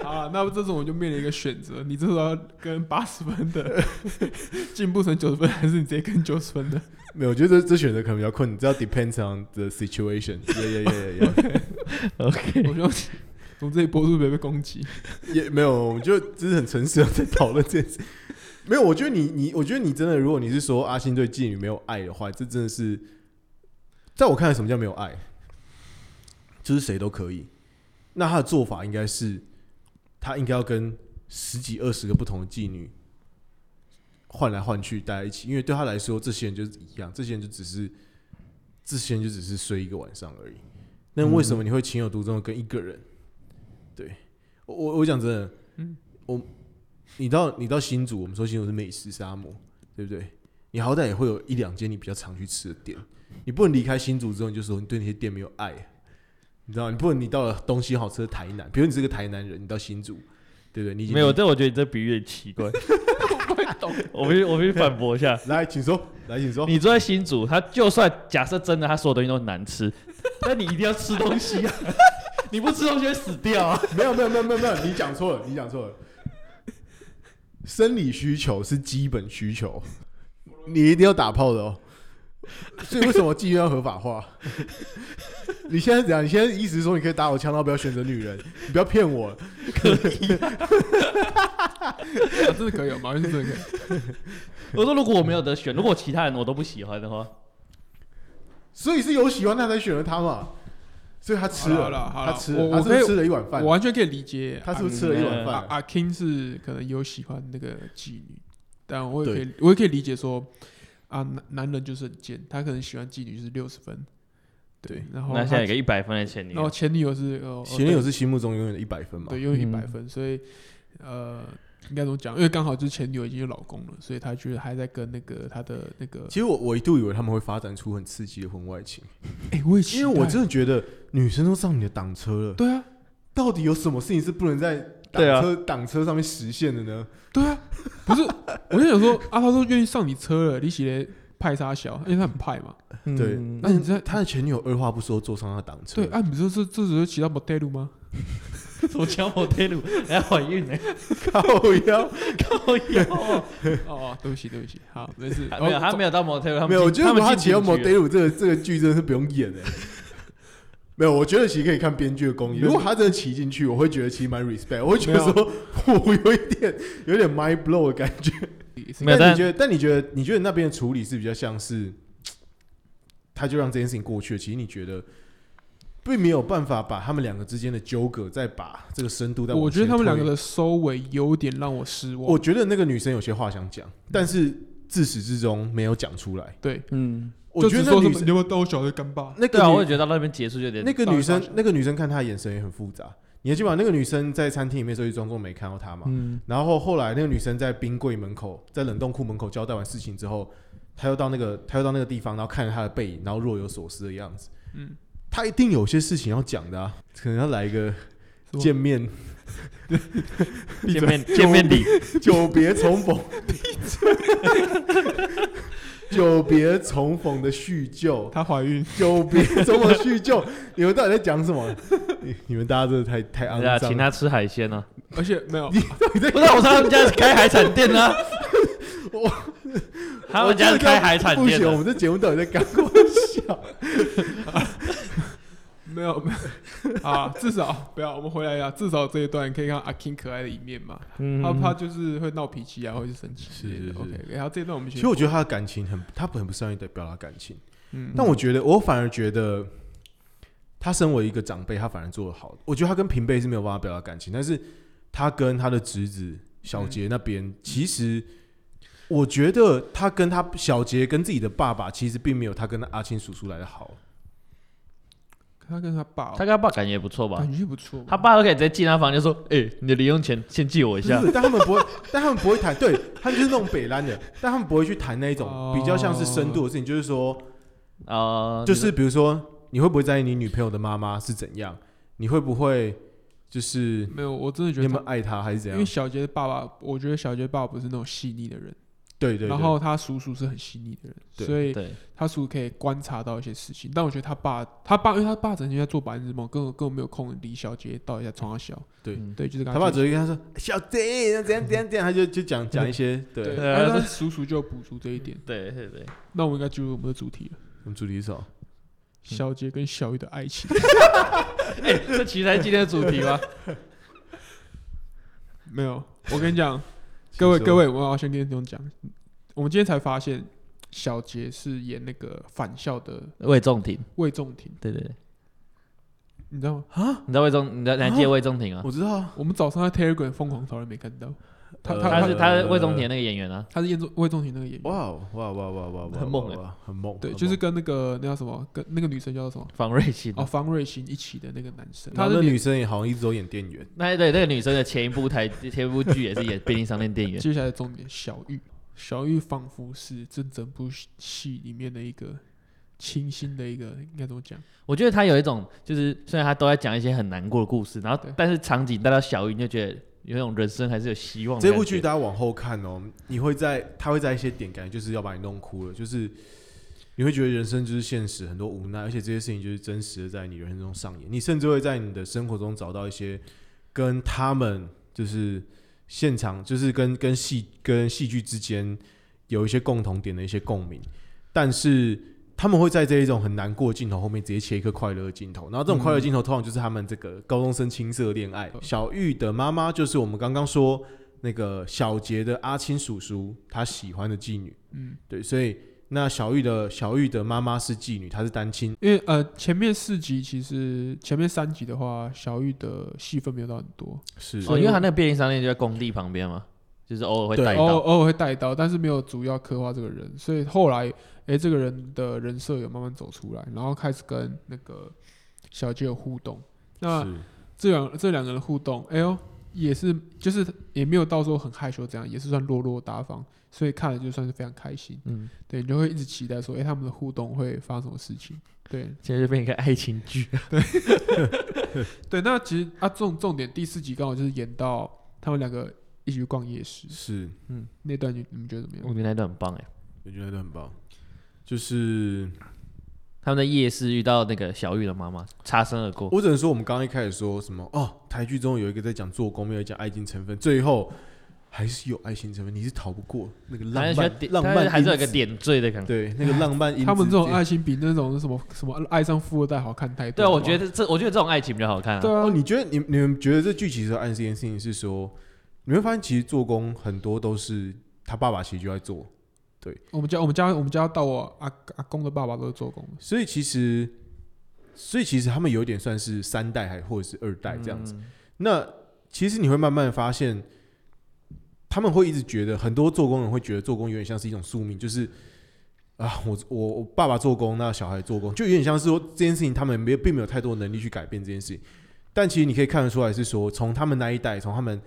啊，那么这种我就面临一个选择，你这时候要跟八十分的进步成九十分，还是你直接跟九十分的？没有，我觉得这这选择可能比较困难，这要 depends on the situation。*laughs* Yeah, yeah, yeah, yeah. OK，我觉得从这里播出不会被攻击。也没有，我就只是很诚实的在讨论这件事。没有，我觉得你你，我觉得你真的，如果你是说阿星对妓女没有爱的话，这真的是，在我看来，什么叫没有爱？就是谁都可以。那他的做法应该是。他应该要跟十几二十个不同的妓女换来换去待在一起，因为对他来说，这些人就是一样，这些人就只是，这些人就只是睡一个晚上而已。那为什么你会情有独钟的跟一个人？对，我我讲真的，嗯，我你到你到新竹，我们说新竹是美食沙漠，对不对？你好歹也会有一两间你比较常去吃的店，你不能离开新竹之后，你就说你对那些店没有爱。你知道，你不能你到了东西好吃的台南，比如你是个台南人，你到新竹，对不对？你没有，但我觉得你这比喻有点奇怪。我不会懂，我必须我必须反驳一下。*laughs* 来，请说，来，请说。你住在新竹，他就算假设真的，他所有东西都很难吃，*laughs* 但你一定要吃东西啊！*laughs* 你不吃东西会死掉啊！没有，没有，没有，没有，没有，你讲错了，你讲错了。生理需求是基本需求，你一定要打炮的哦。所以为什么妓院要合法化？你现在怎样？你现在意思是说你可以打我枪，然后不要选择女人？你不要骗我，可以、*laughs* 啊，真的可以吗？真的可以。我说如果我没有得选，如果其他人我都不喜欢的话，所以是有喜欢他才选了他嘛？所以他吃了，了他吃，我他是吃了一碗饭，我完全可以理解。他是不是吃了一碗饭？阿 King 是可能有喜欢那个妓女，但我也可以，我也可以理解说。啊，男男人就是很贱，他可能喜欢妓女是六十分，对，然后那现在有个一百分的前女友，然后前女友是呃，前女友是心目中永远的一百分嘛，对，永远一百分，嗯、所以呃，应该怎么讲？因为刚好就是前女友已经有老公了，所以他觉得还在跟那个他的那个。其实我我一度以为他们会发展出很刺激的婚外情，哎、欸，我也因为我真的觉得女生都上你的挡车了，对啊，到底有什么事情是不能在挡车挡、啊、车上面实现的呢？对啊，不是，我就想说 *laughs* 啊，他都愿意上你车了，李喜莲派杀小，因为他很派嘛。嗯、对，那你知道他的前女友二话不说坐上他挡车？对，啊，你说这这只是骑到 motel 吗？什么强模特路还怀孕呢？靠腰，*laughs* 靠腰。哦，对不起，对不起，好，没事。没有，他没有到模特他，没有。我觉得他骑到模特路这个这个剧真的是不用演的。*laughs* 没有，我觉得其实可以看编剧的功力。如果他真的骑进去，我会觉得其实蛮 respect。我会觉得说，我有一点 *laughs* 有点 mind blow 的感觉。没有，但你觉得？但你觉得？你觉得那边的处理是比较像是，他就让这件事情过去了。其实你觉得？并没有办法把他们两个之间的纠葛再把这个深度再。我觉得他们两个的收尾有点让我失望。我觉得那个女生有些话想讲，但是自始至终没有讲出来。对，嗯，我觉得那女生，你有没有当我小的干爸？那个，我也觉得到那边结束就有点。那个女生，那个女生看她的眼神也很复杂。你还记得那个女生在餐厅里面时候，装作没看到她嘛？嗯。然后后来那个女生在冰柜门口，在冷冻库门口交代完事情之后，她又到那个，她又到那个地方，然后看着她的背影，然后若有所思的样子。嗯。他一定有些事情要讲的啊，可能要来一个见面，*laughs* 见面 *laughs* 见面礼，久别重逢，*laughs* 久别重逢的叙旧。她怀孕，久别重逢叙旧，你们到底在讲什么？你们大家真的太太肮脏。请他吃海鲜呢，而且没有你，不是我他们家是开海产店啊，我他们家是开海产店。我们这节目到底在干什么？没有没有 *laughs* 啊，至少不要。我们回来呀，至少这一段可以看阿 King 可爱的一面嘛。嗯，他他就是会闹脾气啊，或者生气。是是是。OK，然后这一段我们其实我觉得他的感情很，他很不善于的表达感情。嗯。但我觉得，我反而觉得，他身为一个长辈，他反而做得好。我觉得他跟平辈是没有办法表达感情，但是他跟他的侄子小杰那边，其实我觉得他跟他小杰跟自己的爸爸，其实并没有他跟阿青叔叔来的好。他跟他爸，他跟他爸感觉也不错吧？感觉不错。他爸都可以直接进他房间说：“哎，你的零用钱先借我一下。”但他们不会，*laughs* 但他们不会谈。对，他们就是那种北烂的，*laughs* 但他们不会去谈那一种比较像是深度的事情。就是说，啊，就是比如说，你会不会在意你女朋友的妈妈是怎样？你会不会就是没有？我真的觉得你有没有爱他还是怎样？因为小杰的爸爸，我觉得小杰爸爸不是那种细腻的人。对对，然后他叔叔是很细腻的人，所以他叔叔可以观察到一些事情。但我觉得他爸，他爸，因为他爸整天在做白日梦，根本根本没有空理小杰到底在床上笑。对对，就是他爸只会跟他说：“小杰怎样怎样怎样。”他就就讲讲一些。对，然后他叔叔就补足这一点。对对对，那我们应该进入我们的主题了。我们主题是什么？小杰跟小玉的爱情。*laughs* 哎，这其实才是今天的主题吗？*laughs* 没有，我跟你讲。各位各位，我要先跟你们讲，我们今天才发现小杰是演那个返校的魏仲廷。魏仲廷，对对对，你知道吗？啊，你知道魏仲，你你还记得魏仲廷啊？我知道啊，我们早上在 Telegram 疯狂讨论没看到。他他是他是魏忠贤那个演员啊，他是演魏忠贤那个演员。哇哇哇哇哇 *laughs* 很猛哎，很猛。对，就是跟那个那叫什么，跟那个女生叫什么？方瑞欣哦，方瑞欣一起的那个男生。他的女生也好像一直都演店员。那对，那个女生的前一部台前一部剧也是演便利商店店员。接下来重点，小玉，小玉仿佛是这整部戏里面的一个清新的一个，应该怎么讲？我觉得他有一种，就是虽然他都在讲一些很难过的故事，然后但是场景带到小玉，你就觉得。有那种人生还是有希望。这部剧大家往后看哦，你会在他会在一些点感觉就是要把你弄哭了，就是你会觉得人生就是现实，很多无奈，而且这些事情就是真实的在你人生中上演。你甚至会在你的生活中找到一些跟他们就是现场，就是跟跟戏跟戏剧之间有一些共同点的一些共鸣，但是。他们会在这一种很难过的镜头后面直接切一个快乐的镜头，然后这种快乐镜头通常就是他们这个高中生青涩恋爱。小玉的妈妈就是我们刚刚说那个小杰的阿青叔叔，他喜欢的妓女。嗯，对，所以那小玉的小玉的妈妈是妓女，她是单亲。因为呃，前面四集其实前面三集的话，小玉的戏份没有到很多。是哦，因为他那个便利商店就在工地旁边嘛，就是偶尔会带到，偶偶尔会带刀，但是没有主要刻画这个人，所以后来。哎、欸，这个人的人设有慢慢走出来，然后开始跟那个小杰有互动。那这两这两个人互动，哎呦，也是就是也没有到时候很害羞这样，也是算落落大方，所以看了就算是非常开心。嗯，对，你就会一直期待说，哎、欸，他们的互动会发生什么事情？对，现在就变成一个爱情剧。对，*laughs* 对，那其实啊，重重点第四集刚好就是演到他们两个一起去逛夜市。是，嗯，那段你你们觉得怎么样？我觉得那段很棒哎，我觉得那段很棒。就是他们在夜市遇到那个小玉的妈妈，擦身而过。我只能说，我们刚刚一开始说什么哦，台剧中有一个在讲做工，没有讲爱情成分，最后还是有爱情成分，你是逃不过那个浪漫，浪漫还是有一个点缀的感觉。对，那个浪漫，他们这种爱情比那种什么什么爱上富二代好看太多。对啊，我觉得这，我觉得这种爱情比较好看啊。对啊，哦，你觉得你你们觉得这剧其实暗示一件事情是说，你会发现其实做工很多都是他爸爸其实就在做。对，我们家我们家我们家到我阿阿公的爸爸都是做工，所以其实，所以其实他们有点算是三代还或者是二代这样子。嗯、那其实你会慢慢发现，他们会一直觉得很多做工人会觉得做工有点像是一种宿命，就是啊，我我我爸爸做工，那小孩做工，就有点像是说这件事情他们没有并没有太多能力去改变这件事情。但其实你可以看得出来，是说从他们那一代，从他们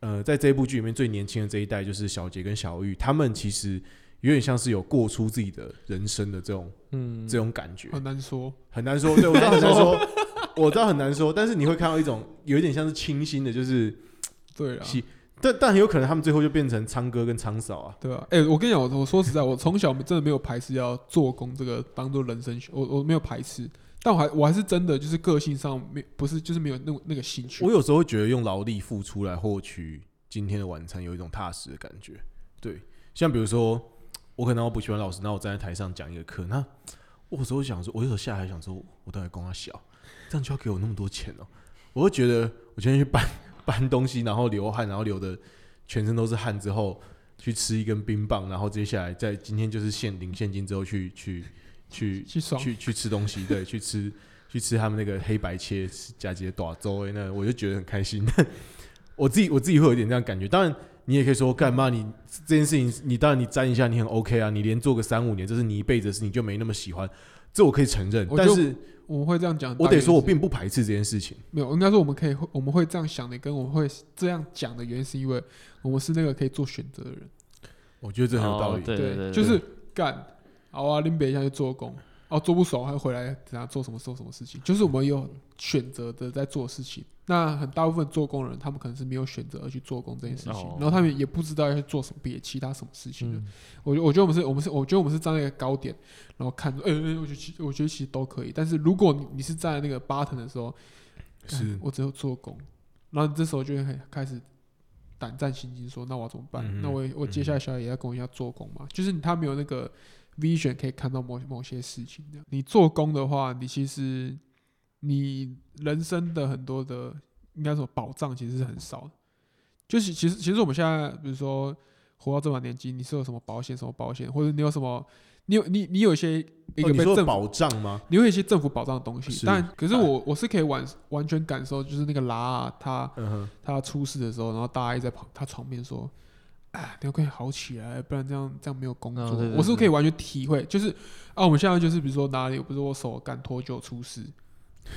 呃在这一部剧里面最年轻的这一代，就是小杰跟小玉，他们其实。有点像是有过出自己的人生的这种，嗯，这种感觉很难说，很难说。对，我知道很难说，*laughs* 我知道很难说。但是你会看到一种有一点像是清新的，就是 *tsk* 对啊。但但很有可能他们最后就变成苍哥跟苍嫂啊，对啊。哎、欸，我跟你讲，我我说实在，我从小真的没有排斥要做工这个当做人生学，我我没有排斥，但我还我还是真的就是个性上没不是就是没有那那个兴趣。我有时候会觉得用劳力付出来获取今天的晚餐有一种踏实的感觉。对，像比如说。我可能我不喜欢老师，那我站在台上讲一个课，那我有时候想说，我有时候下来想说，我到底供他小，这样就要给我那么多钱哦、我会觉得，我今天去搬搬东西，然后流汗，然后流的全身都是汗之后，去吃一根冰棒，然后接下来在今天就是现领现金之后去去去去去去吃东西，对，去吃去吃他们那个黑白切加几个大粥，那我就觉得很开心。我自己我自己会有点这样感觉，当然。你也可以说干嘛？你这件事情，你当然你沾一下，你很 OK 啊。你连做个三五年，这是你一辈子的事，你就没那么喜欢，这我可以承认。但是我们会这样讲，我得说，我并不排斥这件事情。没有，应该说我们可以，我们会这样想的，跟我们会这样讲的原因，是因为我们是那个可以做选择的人。我觉得这很有道理。哦、对，对，对，对，就是干，好啊，林北下去做工。哦，做不熟还回来，等下做什么做什么事情，就是我们有选择的在做事情。那很大部分做工人，他们可能是没有选择而去做工这件事情，哦、然后他们也不知道要去做什么别其他什么事情我觉我觉得我们是我们是我觉得我们是站在一个高点，然后看着，哎、欸，我觉得其我觉得其实都可以。但是如果你你是站在那个 button 的时候，是我只有做工，然后你这时候就会开始胆战心惊，说那我要怎么办？嗯、那我我接下来小孩也要跟我一样做工嘛？嗯、就是他没有那个。Vision 可以看到某某些事情，的你做工的话，你其实你人生的很多的应该说保障其实是很少的。就是其实其实我们现在比如说活到这把年纪，你是有什么保险什么保险，或者你有什么你有你你有一些一个被政府保障吗？你有一些政府保障的东西，但可是我我是可以完完全感受，就是那个拉他他出事的时候，然后大家一直在旁他床边说。哎，你要可以好起来，不然这样这样没有工作。哦、对对对，我是不是可以完全体会，就是啊，我们现在就是比如说哪里，不是我手干脱臼出事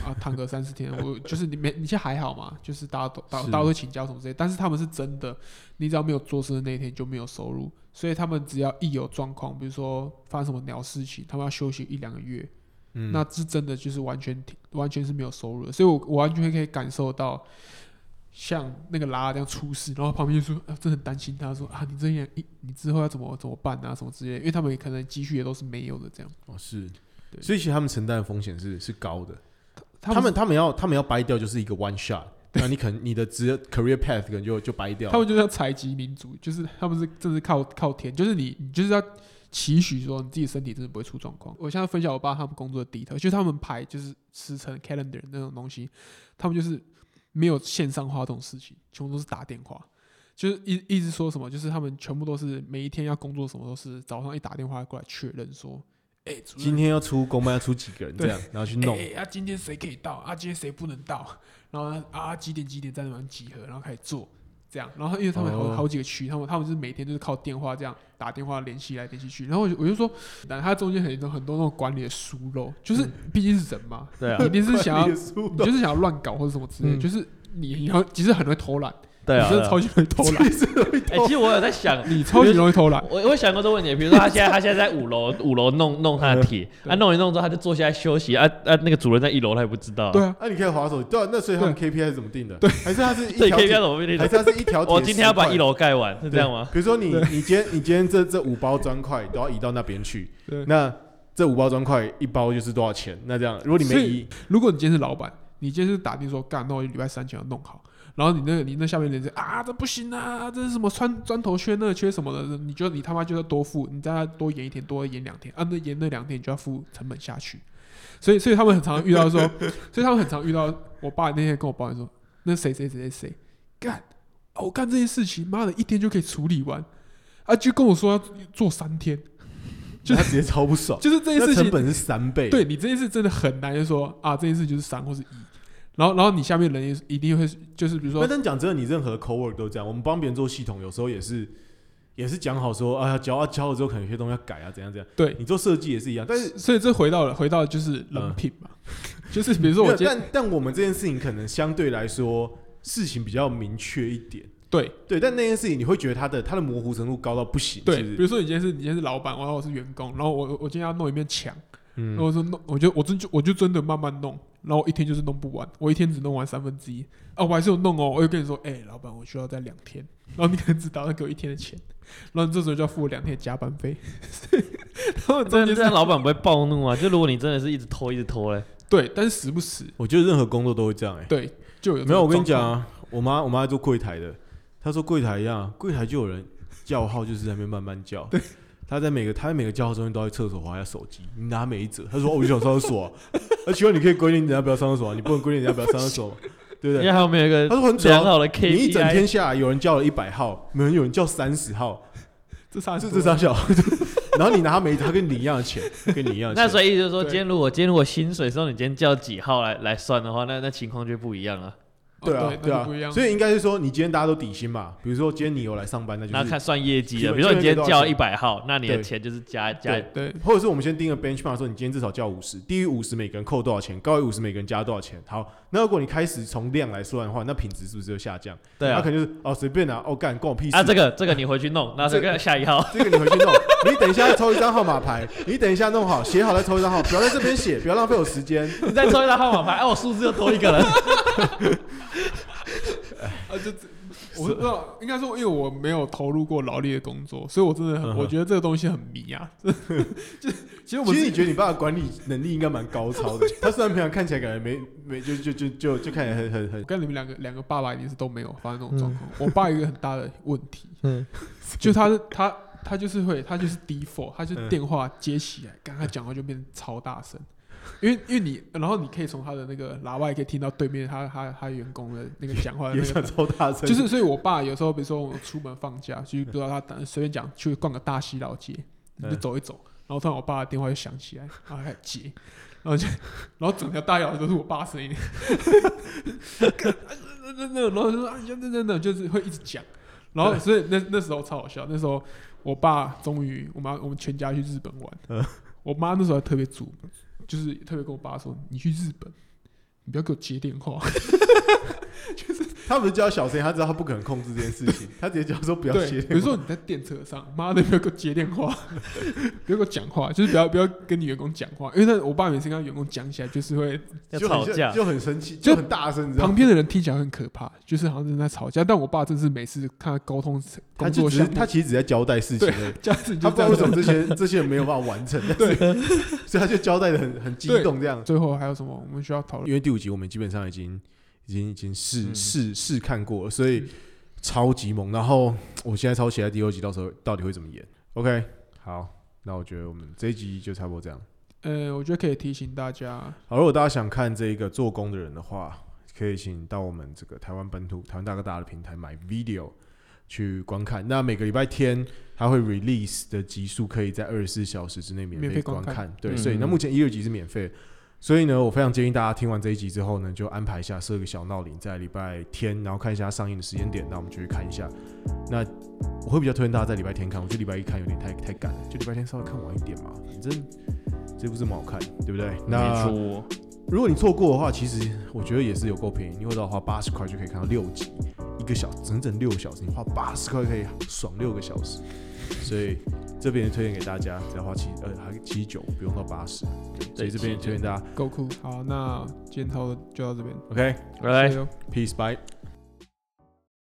啊，躺个三四天，我就是你没你现在还好嘛？就是大家都大大家会请假什么之类，但是他们是真的，你只要没有做事的那一天就没有收入，所以他们只要一有状况，比如说发生什么鸟事情，他们要休息一两个月，嗯，那是真的就是完全完全是没有收入的，所以我我完全可以感受到。像那个拉这样出事，然后旁边就说，啊，真的很担心他，说啊，你这样你，你之后要怎么怎么办啊，什么之类的，因为他们可能积蓄也都是没有的，这样。哦，是，对所以其实他们承担的风险是是高的。他们他们，他们要他们要掰掉就是一个 one shot，*laughs* 那你可能你的职业 career path 可能就就掰掉。他们就是要采集民族，就是他们是真是靠靠天，就是你你就是要期许说你自己身体真的不会出状况。我现在分享我爸他们工作的底特，就是他们排就是时辰 calendar 那种东西，他们就是。没有线上化这种事情，全部都是打电话，就是一一直说什么，就是他们全部都是每一天要工作什么都是早上一打电话过来确认说，哎，今天要出公班要出几个人这样，*laughs* 然后去弄，哎，啊，今天谁可以到？啊，今天谁不能到？然后啊，几点几点在那边集合？然后开始做。这样，然后因为他们好好几个区，他们他们就是每天就是靠电话这样打电话联系来联系去，然后我就我就说，但他中间很多很多那种管理的疏漏，就是毕竟是人嘛，对啊，一定是想要，你就是想要乱搞或者什么之类，就是你然后其实很容易偷懒。对啊，真的超级容易偷懒。*laughs* 哎，其实我有在想，你超级容易偷懒。我我想过这个问题，比如说他现在他现在在五楼五楼弄弄他的铁，啊弄一弄之后他就坐下来休息啊啊，那个主人在一楼他也不知道。对啊，那你可以划手机。对啊，那所以他们 KPI 是怎么定的？对，还是他是一条 KPI 怎么定的？还是他是一条？*laughs* 我今天要把一楼盖完，是这样吗？比如说你你今天你今天这这五包砖块都要移到那边去，*laughs* 那这五包砖块一包就是多少钱？那这样，如果你没移，如果你今天是老板，你今天是打定说干，那我礼拜三前要弄好。然后你那你那下面人就啊，这不行啊，这是什么砖砖头缺那缺什么的？你觉得你他妈就要多付，你再多延一天，多延两天，啊，那延那两天你就要付成本下去。所以，*laughs* 所以他们很常遇到说，所以他们很常遇到。我爸那天跟我抱怨说，那谁谁谁谁谁干，我干这件事情，妈的，一天就可以处理完，啊，就跟我说要做三天，就他直接超不爽，就是这件事情成本是三倍，对你这件事真的很难，就说啊，这件事就是三或是一。然后，然后你下面人也一定会，就是比如说，但讲真的，你任何 cowork 都这样。我们帮别人做系统，有时候也是，也是讲好说，哎呀，教啊教了之后，可能有些东西要改啊，怎样怎样。对，你做设计也是一样。但是，所以这回到了，回到了就是人品嘛，嗯、*laughs* 就是比如说我，但但我们这件事情可能相对来说事情比较明确一点。对对，但那件事情你会觉得它的它的模糊程度高到不行。对，是是比如说你今天是你今天是老板，然后我是员工，然后我我今天要弄一面墙。嗯，然后我说弄，我就我真就我就真的慢慢弄，然后我一天就是弄不完，我一天只弄完三分之一。啊，我还是有弄哦，我就跟你说，哎、欸，老板，我需要再两天，然后你可能只打算给我一天的钱，然后你这时候就要付我两天的加班费，*laughs* 然后真的这样老板不会暴怒啊？就如果你真的是一直拖一直拖嘞，对，但是时不时，我觉得任何工作都会这样哎、欸，对，就有没有我跟你讲啊，我妈我妈在做柜台的，她说柜台一样，柜台就有人叫号，就是在那边慢慢叫，对。他在每个他在每个叫号中间都在厕所滑下手机，你拿每一折。他说：“哦，我就想上厕所、啊。”而请问你可以规定人家不要上厕所、啊，你不能规定人家不要上厕所，对不对？因为还有没有一个他说很良好的 KPI，你一整天下来有人叫了一百号，没有人有人叫三十号，这三这这三小，*laughs* 然后你拿没辙，他跟你一样的钱，跟你一样的钱。那所以就是说，今天如果今天如果薪水说你今天叫几号来来算的话，那那情况就不一样了。对啊，对啊，所以应该是说，你今天大家都底薪嘛。比如说今天你有来上班，那就是那看算业绩了。比如说你今天叫一百号，那你的钱就是加加对。或者是我们先定个 benchmark，说你今天至少叫五十，低于五十每个人扣多少钱，高于五十每个人加多少钱。好，那如果你开始从量来算的话，那品质是不是就下降？对啊，那可能就是哦随便拿哦干关我屁事啊。这个 *laughs* *laughs* 这个你回去弄，那这个下一号，这个你回去弄。你等一下抽一张号码牌，你等一下弄好写好再抽一张号，不要在这边写，不要浪费我时间。你再抽一张号码牌，哎，我数字又多一个人。*laughs* 啊，就我不知道，应该说，因为我没有投入过劳力的工作，所以我真的很，我觉得这个东西很迷啊。就其实我，其实你觉得你爸的管理能力应该蛮高超的。他虽然平常看起来感觉没没，就就就就就看起来很很很。我跟你们两个两个爸爸一定是都没有发生这种状况。我爸有一个很大的问题，嗯，*laughs* 就他他他就是会，他就是 default，他就电话接起来，刚刚讲话就变超大声。因为因为你，然后你可以从他的那个喇叭也可以听到对面他他他员工的那个讲话的那个超大声，就是所以，我爸有时候比如说我出门放假，就不知道他等随便讲去逛个大西老街，你就走一走，然后突然我爸的电话就响起来，然后开始接，然后就然后整条大桥都是我爸声音，那那那然后就说啊那那那就是会一直讲，然后所以那那时候超好笑，那时候我爸终于我妈我们全家去日本玩，我妈那时候还特别煮。就是特别跟我爸说，你去日本，你不要给我接电话。*laughs* 就是他不是叫小声，他知道他不可能控制这件事情，他直接叫说不要接。比如说你在电车上，妈的不要给我接电话，*laughs* 不要给我讲话，就是不要不要跟你员工讲话，因为那我爸每次跟他员工讲起来，就是会就吵架，就很生气，就很大声。旁边的人听起来很可怕，就是好像正在吵架。但我爸真是每次看他沟通工作，他其实只在交代事情，他不知道为什么这些这些人没有办法完成，对，所以他就交代的很很激动这样。最后还有什么我们需要讨论？因为第五集我们基本上已经。已经已经试试试看过了，所以超级猛。然后我现在超期待第二集，到时候到底会怎么演？OK，好，那我觉得我们这一集就差不多这样。呃，我觉得可以提醒大家，好，如果大家想看这一个做工的人的话，可以请到我们这个台湾本土台湾大哥大的平台买 video 去观看。那每个礼拜天它会 release 的集数，可以在二十四小时之内免费观看。对，嗯、所以那目前一、二集是免费。所以呢，我非常建议大家听完这一集之后呢，就安排一下设个小闹铃，在礼拜天，然后看一下上映的时间点，那我们就去看一下。那我会比较推荐大家在礼拜天看，我觉得礼拜一看有点太太赶了，就礼拜天稍微看晚一点嘛。反正这部这么好看，对不对？那如果你错过的话，其实我觉得也是有够便宜，你或者花八十块就可以看到六集，一个小时整整六个小时，你花八十块可以爽六个小时，所以。这边推荐给大家，只要花七呃还七九，不用到八十，所以这边推荐大家。够酷，好，那今天讨论就到这边。OK，来，Peace，Bye。